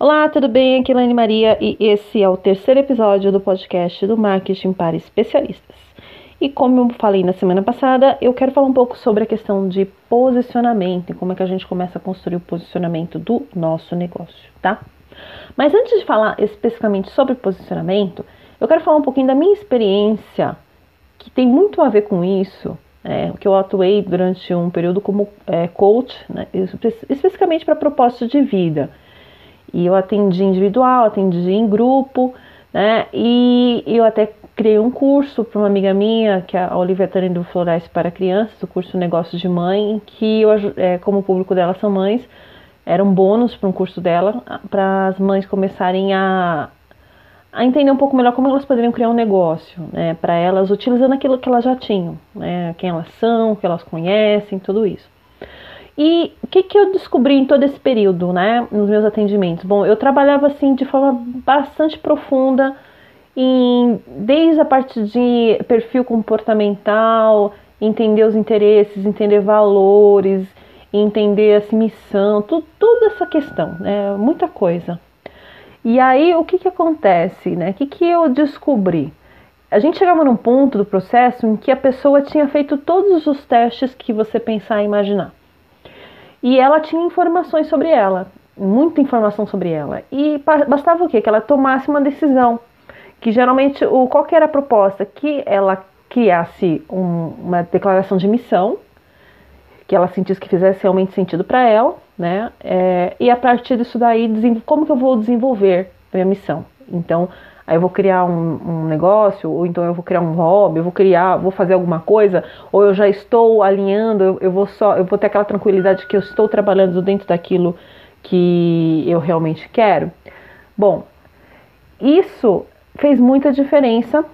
Olá, tudo bem? Aqui é Lane Maria e esse é o terceiro episódio do podcast do Marketing para Especialistas. E como eu falei na semana passada, eu quero falar um pouco sobre a questão de posicionamento e como é que a gente começa a construir o posicionamento do nosso negócio, tá? Mas antes de falar especificamente sobre posicionamento, eu quero falar um pouquinho da minha experiência, que tem muito a ver com isso, é, que eu atuei durante um período como é, coach, né, especificamente para propósito de vida. E eu atendi individual, atendi em grupo, né? E eu até criei um curso para uma amiga minha, que é a Olivia Tani do Florais para Crianças, o curso Negócios de Mãe, que eu, é, como o público dela são mães, era um bônus para um curso dela, para as mães começarem a, a entender um pouco melhor como elas poderiam criar um negócio, né? Para elas, utilizando aquilo que elas já tinham, né? Quem elas são, o que elas conhecem, tudo isso. E o que, que eu descobri em todo esse período, né, nos meus atendimentos? Bom, eu trabalhava assim de forma bastante profunda, em, desde a parte de perfil comportamental, entender os interesses, entender valores, entender essa missão, toda essa questão, né, muita coisa. E aí, o que, que acontece, né? O que, que eu descobri? A gente chegava num ponto do processo em que a pessoa tinha feito todos os testes que você pensar e imaginar. E ela tinha informações sobre ela, muita informação sobre ela. E bastava o quê? Que ela tomasse uma decisão. Que geralmente, o, qual que era a proposta? Que ela criasse um, uma declaração de missão, que ela sentisse que fizesse realmente sentido para ela, né? É, e a partir disso daí, como que eu vou desenvolver minha missão? Então, aí eu vou criar um, um, negócio, ou então eu vou criar um hobby, eu vou criar, vou fazer alguma coisa, ou eu já estou alinhando, eu, eu vou só, eu vou ter aquela tranquilidade que eu estou trabalhando dentro daquilo que eu realmente quero. Bom, isso fez muita diferença,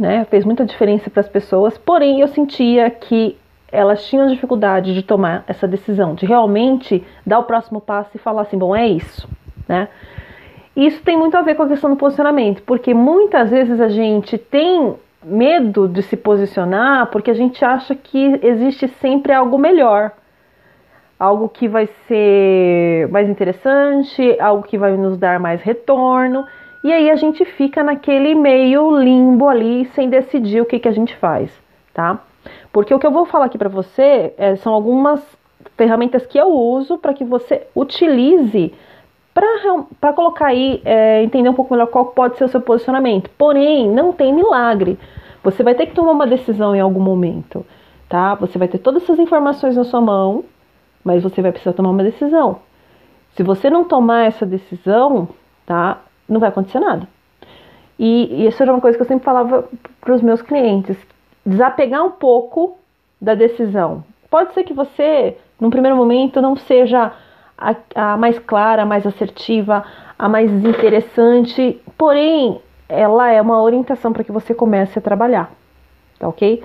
né? Fez muita diferença para as pessoas, porém eu sentia que elas tinham dificuldade de tomar essa decisão, de realmente dar o próximo passo e falar assim, bom, é isso, né? Isso tem muito a ver com a questão do posicionamento, porque muitas vezes a gente tem medo de se posicionar porque a gente acha que existe sempre algo melhor, algo que vai ser mais interessante, algo que vai nos dar mais retorno, e aí a gente fica naquele meio limbo ali sem decidir o que, que a gente faz, tá? Porque o que eu vou falar aqui para você é, são algumas ferramentas que eu uso para que você utilize para colocar aí, é, entender um pouco melhor qual pode ser o seu posicionamento. Porém, não tem milagre. Você vai ter que tomar uma decisão em algum momento, tá? Você vai ter todas essas informações na sua mão, mas você vai precisar tomar uma decisão. Se você não tomar essa decisão, tá? Não vai acontecer nada. E, e isso era uma coisa que eu sempre falava para os meus clientes: desapegar um pouco da decisão. Pode ser que você, num primeiro momento, não seja a, a mais clara, a mais assertiva, a mais interessante, porém ela é uma orientação para que você comece a trabalhar, tá ok?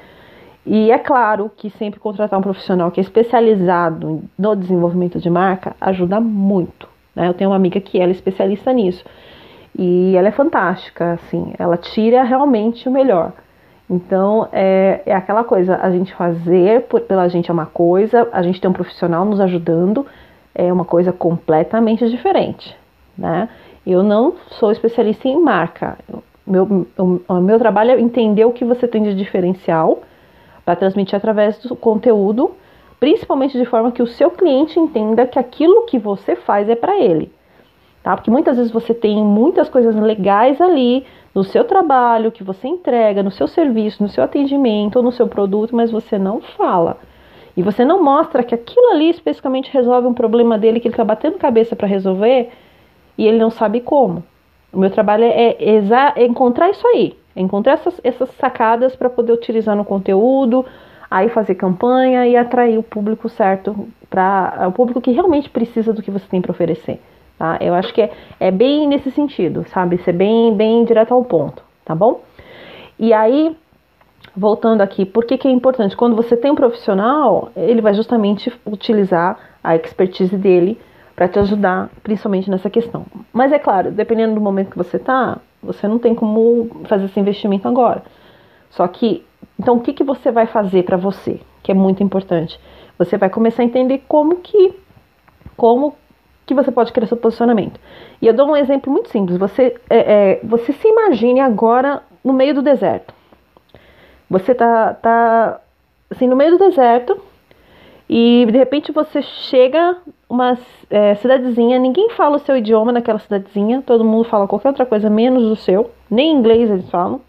E é claro que sempre contratar um profissional que é especializado no desenvolvimento de marca ajuda muito. Né? Eu tenho uma amiga que ela é especialista nisso e ela é fantástica, assim, ela tira realmente o melhor. Então é, é aquela coisa, a gente fazer por, pela gente é uma coisa, a gente tem um profissional nos ajudando, é uma coisa completamente diferente, né? Eu não sou especialista em marca. Meu, o, meu trabalho é entender o que você tem de diferencial para transmitir através do conteúdo, principalmente de forma que o seu cliente entenda que aquilo que você faz é para ele. Tá? Porque muitas vezes você tem muitas coisas legais ali no seu trabalho, que você entrega, no seu serviço, no seu atendimento ou no seu produto, mas você não fala. E você não mostra que aquilo ali especificamente resolve um problema dele que ele está batendo cabeça para resolver e ele não sabe como. O meu trabalho é, é, encontrar isso aí, é encontrar essas, essas sacadas para poder utilizar no conteúdo, aí fazer campanha e atrair o público certo, para o público que realmente precisa do que você tem para oferecer. Tá? Eu acho que é, é bem nesse sentido, sabe? Ser bem, bem direto ao ponto, tá bom? E aí, voltando aqui, por que, que é importante? Quando você tem um profissional, ele vai justamente utilizar a expertise dele para te ajudar, principalmente nessa questão. Mas é claro, dependendo do momento que você está, você não tem como fazer esse investimento agora. Só que, então, o que, que você vai fazer para você, que é muito importante? Você vai começar a entender como que, como que você pode criar seu posicionamento. E eu dou um exemplo muito simples. Você, é, é, você se imagine agora no meio do deserto. Você tá, tá assim, no meio do deserto e de repente você chega uma é, cidadezinha, ninguém fala o seu idioma naquela cidadezinha, todo mundo fala qualquer outra coisa menos o seu, nem inglês eles falam.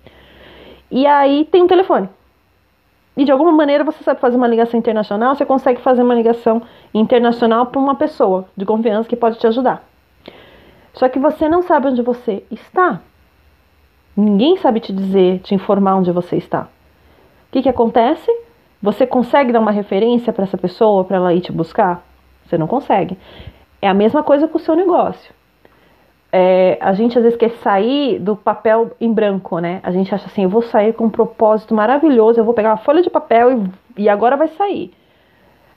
E aí tem um telefone. E de alguma maneira você sabe fazer uma ligação internacional, você consegue fazer uma ligação internacional para uma pessoa de confiança que pode te ajudar. Só que você não sabe onde você está. Ninguém sabe te dizer, te informar onde você está. O que, que acontece? Você consegue dar uma referência para essa pessoa para ela ir te buscar? Você não consegue. É a mesma coisa com o seu negócio. É, a gente às vezes quer sair do papel em branco, né? A gente acha assim, eu vou sair com um propósito maravilhoso, eu vou pegar uma folha de papel e, e agora vai sair.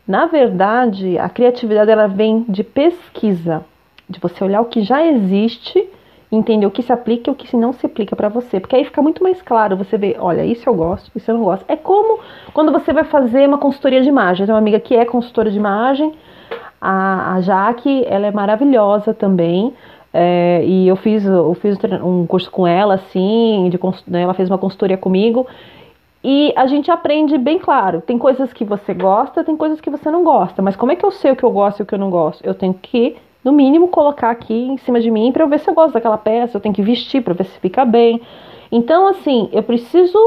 Na verdade, a criatividade ela vem de pesquisa, de você olhar o que já existe entender o que se aplica e o que não se aplica para você, porque aí fica muito mais claro, você vê, olha, isso eu gosto, isso eu não gosto. É como quando você vai fazer uma consultoria de imagem. Tenho uma amiga que é consultora de imagem, a, a Jaque, ela é maravilhosa também. É, e eu fiz, eu fiz um curso com ela, assim, de, né, ela fez uma consultoria comigo. E a gente aprende bem claro. Tem coisas que você gosta, tem coisas que você não gosta. Mas como é que eu sei o que eu gosto e o que eu não gosto? Eu tenho que no mínimo, colocar aqui em cima de mim para eu ver se eu gosto daquela peça, eu tenho que vestir para ver se fica bem. Então, assim, eu preciso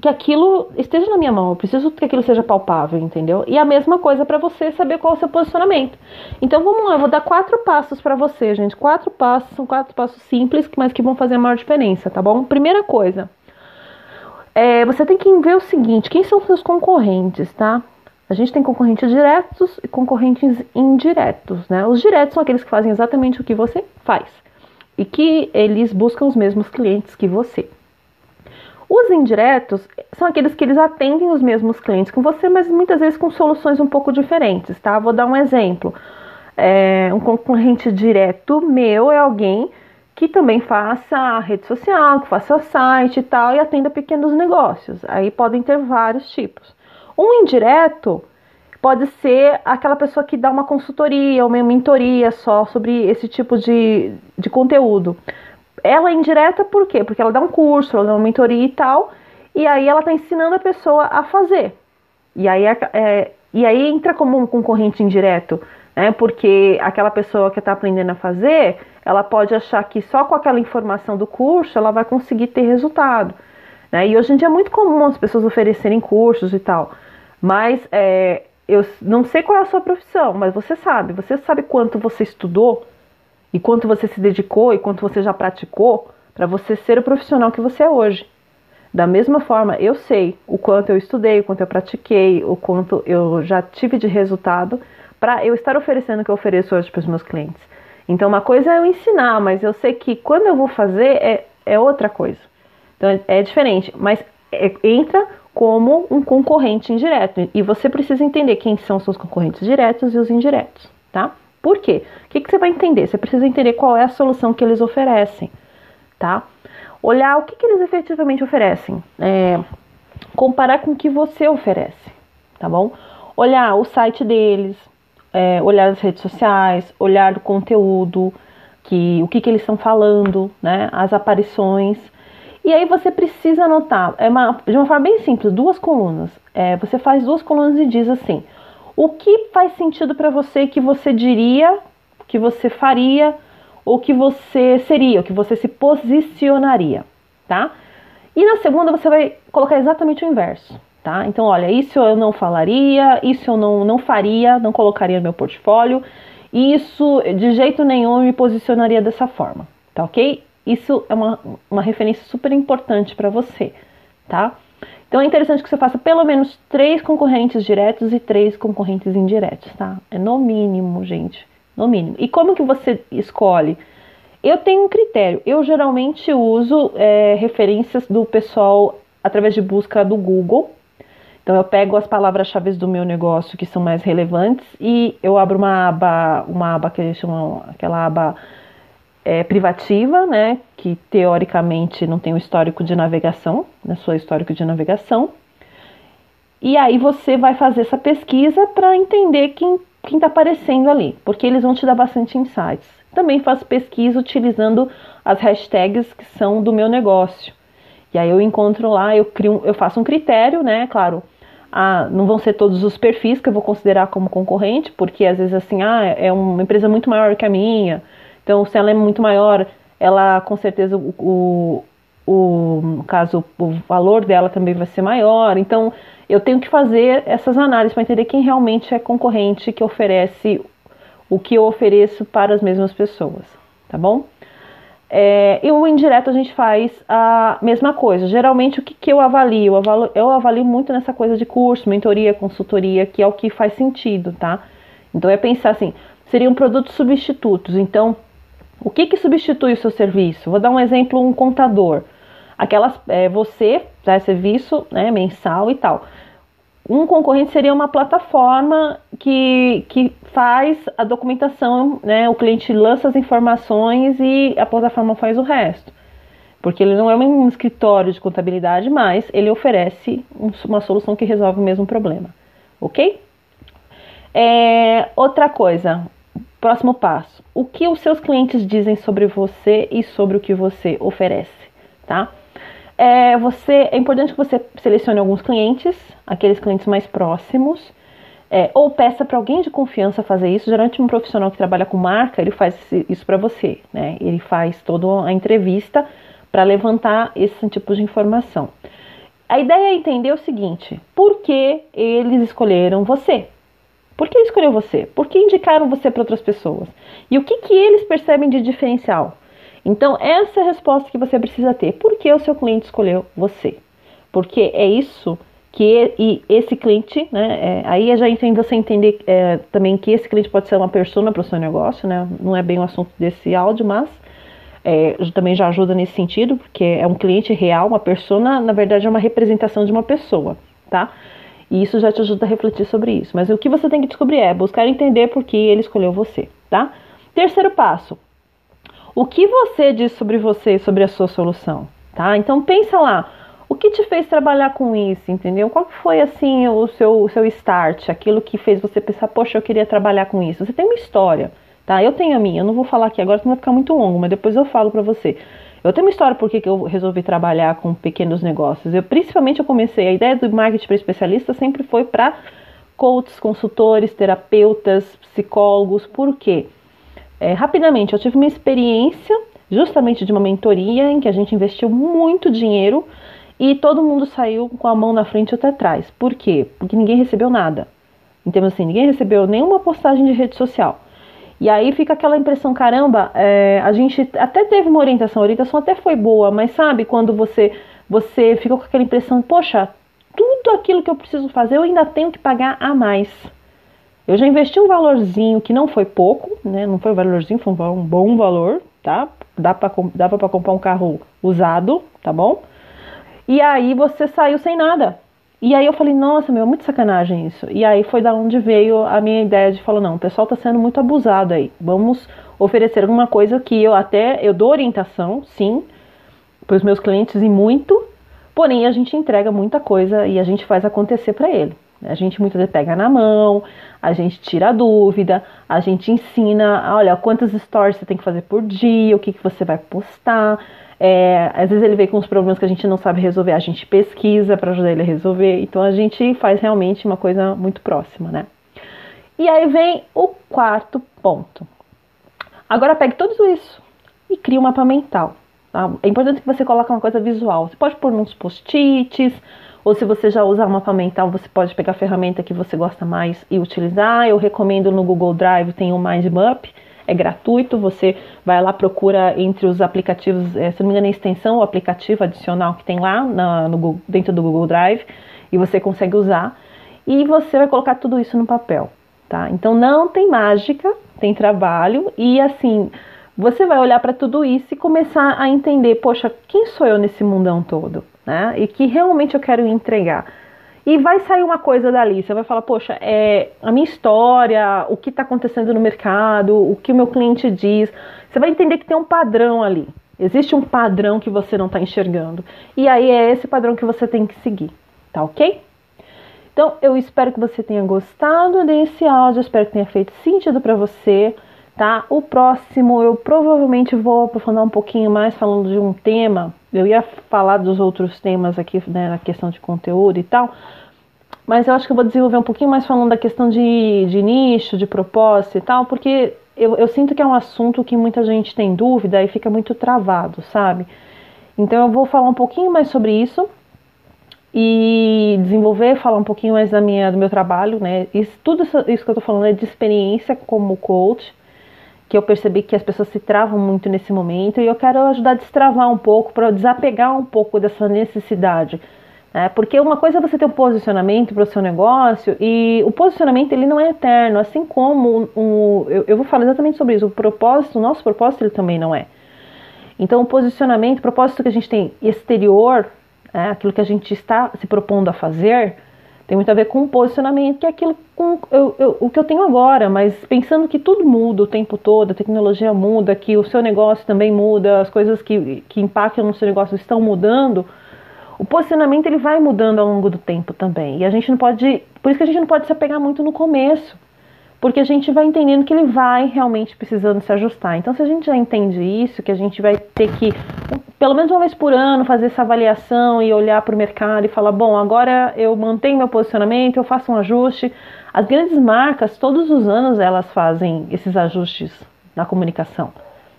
que aquilo esteja na minha mão, eu preciso que aquilo seja palpável, entendeu? E a mesma coisa para você saber qual é o seu posicionamento. Então vamos lá, eu vou dar quatro passos para você, gente. Quatro passos, são quatro passos simples, mas que vão fazer a maior diferença, tá bom? Primeira coisa, é, você tem que ver o seguinte: quem são seus concorrentes, tá? A gente tem concorrentes diretos e concorrentes indiretos, né? Os diretos são aqueles que fazem exatamente o que você faz e que eles buscam os mesmos clientes que você. Os indiretos são aqueles que eles atendem os mesmos clientes que você, mas muitas vezes com soluções um pouco diferentes, tá? Vou dar um exemplo. É, um concorrente direto meu é alguém que também faça rede social, que faça site e tal, e atenda pequenos negócios. Aí podem ter vários tipos. Um indireto pode ser aquela pessoa que dá uma consultoria, uma mentoria só sobre esse tipo de, de conteúdo. Ela é indireta por quê? Porque ela dá um curso, ela dá uma mentoria e tal, e aí ela está ensinando a pessoa a fazer. E aí, é, é, e aí entra como um concorrente indireto, né? Porque aquela pessoa que está aprendendo a fazer, ela pode achar que só com aquela informação do curso ela vai conseguir ter resultado. Né? E hoje em dia é muito comum as pessoas oferecerem cursos e tal. Mas é, eu não sei qual é a sua profissão, mas você sabe. Você sabe quanto você estudou e quanto você se dedicou e quanto você já praticou para você ser o profissional que você é hoje. Da mesma forma, eu sei o quanto eu estudei, o quanto eu pratiquei, o quanto eu já tive de resultado para eu estar oferecendo o que eu ofereço hoje para os meus clientes. Então, uma coisa é eu ensinar, mas eu sei que quando eu vou fazer é, é outra coisa. Então, é, é diferente, mas é, entra como um concorrente indireto. E você precisa entender quem são os seus concorrentes diretos e os indiretos, tá? Por quê? O que, que você vai entender? Você precisa entender qual é a solução que eles oferecem, tá? Olhar o que, que eles efetivamente oferecem. É, comparar com o que você oferece, tá bom? Olhar o site deles, é, olhar as redes sociais, olhar o conteúdo, que, o que, que eles estão falando, né? As aparições e aí você precisa anotar, é uma, de uma forma bem simples, duas colunas. É, você faz duas colunas e diz assim: o que faz sentido para você que você diria, que você faria, ou que você seria, o que você se posicionaria, tá? E na segunda você vai colocar exatamente o inverso, tá? Então, olha, isso eu não falaria, isso eu não, não faria, não colocaria no meu portfólio, isso de jeito nenhum me posicionaria dessa forma, tá ok? Isso é uma, uma referência super importante para você, tá? Então é interessante que você faça pelo menos três concorrentes diretos e três concorrentes indiretos, tá? É no mínimo, gente, no mínimo. E como que você escolhe? Eu tenho um critério. Eu geralmente uso é, referências do pessoal através de busca do Google. Então eu pego as palavras-chave do meu negócio que são mais relevantes e eu abro uma aba, uma aba que eles chamam aquela aba é, privativa, né, que teoricamente não tem o histórico de navegação, né, sua histórico de navegação. E aí você vai fazer essa pesquisa para entender quem quem está aparecendo ali, porque eles vão te dar bastante insights. Também faço pesquisa utilizando as hashtags que são do meu negócio. E aí eu encontro lá, eu crio, eu faço um critério, né? Claro, ah, não vão ser todos os perfis que eu vou considerar como concorrente, porque às vezes assim, ah, é uma empresa muito maior que a minha. Então, se ela é muito maior, ela com certeza o, o, caso o valor dela também vai ser maior. Então, eu tenho que fazer essas análises para entender quem realmente é concorrente que oferece o que eu ofereço para as mesmas pessoas, tá bom? É, e o indireto a gente faz a mesma coisa. Geralmente o que, que eu avalio? eu avalio? Eu avalio muito nessa coisa de curso, mentoria, consultoria, que é o que faz sentido, tá? Então é pensar assim, seriam produtos substitutos. Então, o que, que substitui o seu serviço? Vou dar um exemplo, um contador. Aquelas, é, você dá serviço né, mensal e tal. Um concorrente seria uma plataforma que, que faz a documentação, né? O cliente lança as informações e a plataforma faz o resto. Porque ele não é um escritório de contabilidade, mas ele oferece uma solução que resolve o mesmo problema. Ok? É, outra coisa, próximo passo. O que os seus clientes dizem sobre você e sobre o que você oferece, tá? é, você, é importante que você selecione alguns clientes, aqueles clientes mais próximos, é, ou peça para alguém de confiança fazer isso. Geralmente um profissional que trabalha com marca, ele faz isso para você, né? Ele faz toda a entrevista para levantar esse tipo de informação. A ideia é entender o seguinte: por que eles escolheram você? Por que escolheu você? Por que indicaram você para outras pessoas? E o que, que eles percebem de diferencial? Então, essa é a resposta que você precisa ter. Por que o seu cliente escolheu você? Porque é isso que e esse cliente, né? É, aí já tem você entender é, também que esse cliente pode ser uma persona para o seu negócio, né? Não é bem o assunto desse áudio, mas é, também já ajuda nesse sentido, porque é um cliente real, uma persona, na verdade, é uma representação de uma pessoa, tá? E isso já te ajuda a refletir sobre isso. Mas o que você tem que descobrir é buscar entender por que ele escolheu você, tá? Terceiro passo, o que você diz sobre você sobre a sua solução, tá? Então pensa lá, o que te fez trabalhar com isso, entendeu? Qual foi assim o seu, o seu start, aquilo que fez você pensar, poxa, eu queria trabalhar com isso? Você tem uma história, tá? Eu tenho a minha, eu não vou falar aqui agora, senão vai ficar muito longo, mas depois eu falo para você. Eu tenho uma história por que eu resolvi trabalhar com pequenos negócios. Eu principalmente eu comecei, a ideia do marketing para especialista sempre foi para coaches, consultores, terapeutas, psicólogos. Por quê? É, rapidamente, eu tive uma experiência justamente de uma mentoria em que a gente investiu muito dinheiro e todo mundo saiu com a mão na frente e outra atrás. Por quê? Porque ninguém recebeu nada. Então, assim, ninguém recebeu nenhuma postagem de rede social. E aí fica aquela impressão, caramba, é, a gente até teve uma orientação, a orientação até foi boa, mas sabe quando você você fica com aquela impressão, poxa, tudo aquilo que eu preciso fazer eu ainda tenho que pagar a mais. Eu já investi um valorzinho que não foi pouco, né? Não foi um valorzinho, foi um bom valor, tá? Dá pra, dava para comprar um carro usado, tá bom? E aí você saiu sem nada. E aí eu falei, nossa, meu, muito sacanagem isso. E aí foi da onde veio a minha ideia de falar, não, o pessoal tá sendo muito abusado aí. Vamos oferecer alguma coisa que eu até, eu dou orientação, sim, para os meus clientes e muito, porém a gente entrega muita coisa e a gente faz acontecer para ele. A gente muitas vezes pega na mão, a gente tira a dúvida, a gente ensina, olha, quantas stories você tem que fazer por dia, o que, que você vai postar. É, às vezes ele vem com os problemas que a gente não sabe resolver, a gente pesquisa para ajudar ele a resolver. Então a gente faz realmente uma coisa muito próxima, né? E aí vem o quarto ponto. Agora pegue tudo isso e crie um mapa mental. Tá? É importante que você coloque uma coisa visual. Você pode pôr uns post-its, ou se você já usa mapa mental, você pode pegar a ferramenta que você gosta mais e utilizar. Eu recomendo no Google Drive, tem o MindMap, é gratuito, você vai lá, procura entre os aplicativos, é, se não me engano, é a extensão, o aplicativo adicional que tem lá na, no, dentro do Google Drive, e você consegue usar, e você vai colocar tudo isso no papel, tá? Então não tem mágica, tem trabalho, e assim, você vai olhar para tudo isso e começar a entender, poxa, quem sou eu nesse mundão todo? Né? E que realmente eu quero entregar. E vai sair uma coisa dali, você vai falar, poxa, é a minha história, o que está acontecendo no mercado, o que o meu cliente diz. Você vai entender que tem um padrão ali. Existe um padrão que você não está enxergando. E aí é esse padrão que você tem que seguir, tá ok? Então, eu espero que você tenha gostado desse áudio, espero que tenha feito sentido para você, tá? O próximo eu provavelmente vou aprofundar um pouquinho mais falando de um tema. Eu ia falar dos outros temas aqui, né, na questão de conteúdo e tal, mas eu acho que eu vou desenvolver um pouquinho mais falando da questão de, de nicho, de propósito e tal, porque eu, eu sinto que é um assunto que muita gente tem dúvida e fica muito travado, sabe? Então eu vou falar um pouquinho mais sobre isso e desenvolver, falar um pouquinho mais da minha, do meu trabalho, né? Isso, tudo isso, isso que eu tô falando é de experiência como coach, que eu percebi que as pessoas se travam muito nesse momento e eu quero ajudar a destravar um pouco, para desapegar um pouco dessa necessidade. Né? Porque uma coisa é você ter um posicionamento para o seu negócio e o posicionamento ele não é eterno, assim como o, eu, eu vou falar exatamente sobre isso, o propósito, o nosso propósito ele também não é. Então o posicionamento, o propósito que a gente tem exterior, é, aquilo que a gente está se propondo a fazer, tem muito a ver com o posicionamento, que é aquilo com eu, eu, o que eu tenho agora, mas pensando que tudo muda o tempo todo, a tecnologia muda, que o seu negócio também muda, as coisas que, que impactam no seu negócio estão mudando, o posicionamento ele vai mudando ao longo do tempo também. E a gente não pode, por isso que a gente não pode se apegar muito no começo, porque a gente vai entendendo que ele vai realmente precisando se ajustar. Então, se a gente já entende isso, que a gente vai ter que pelo menos uma vez por ano fazer essa avaliação e olhar para o mercado e falar: bom, agora eu mantenho meu posicionamento, eu faço um ajuste. As grandes marcas, todos os anos, elas fazem esses ajustes na comunicação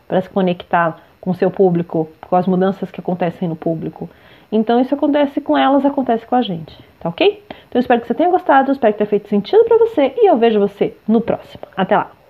para se conectar com o seu público, com as mudanças que acontecem no público. Então, isso acontece com elas, acontece com a gente, tá ok? Então, eu espero que você tenha gostado, espero que tenha feito sentido para você e eu vejo você no próximo. Até lá!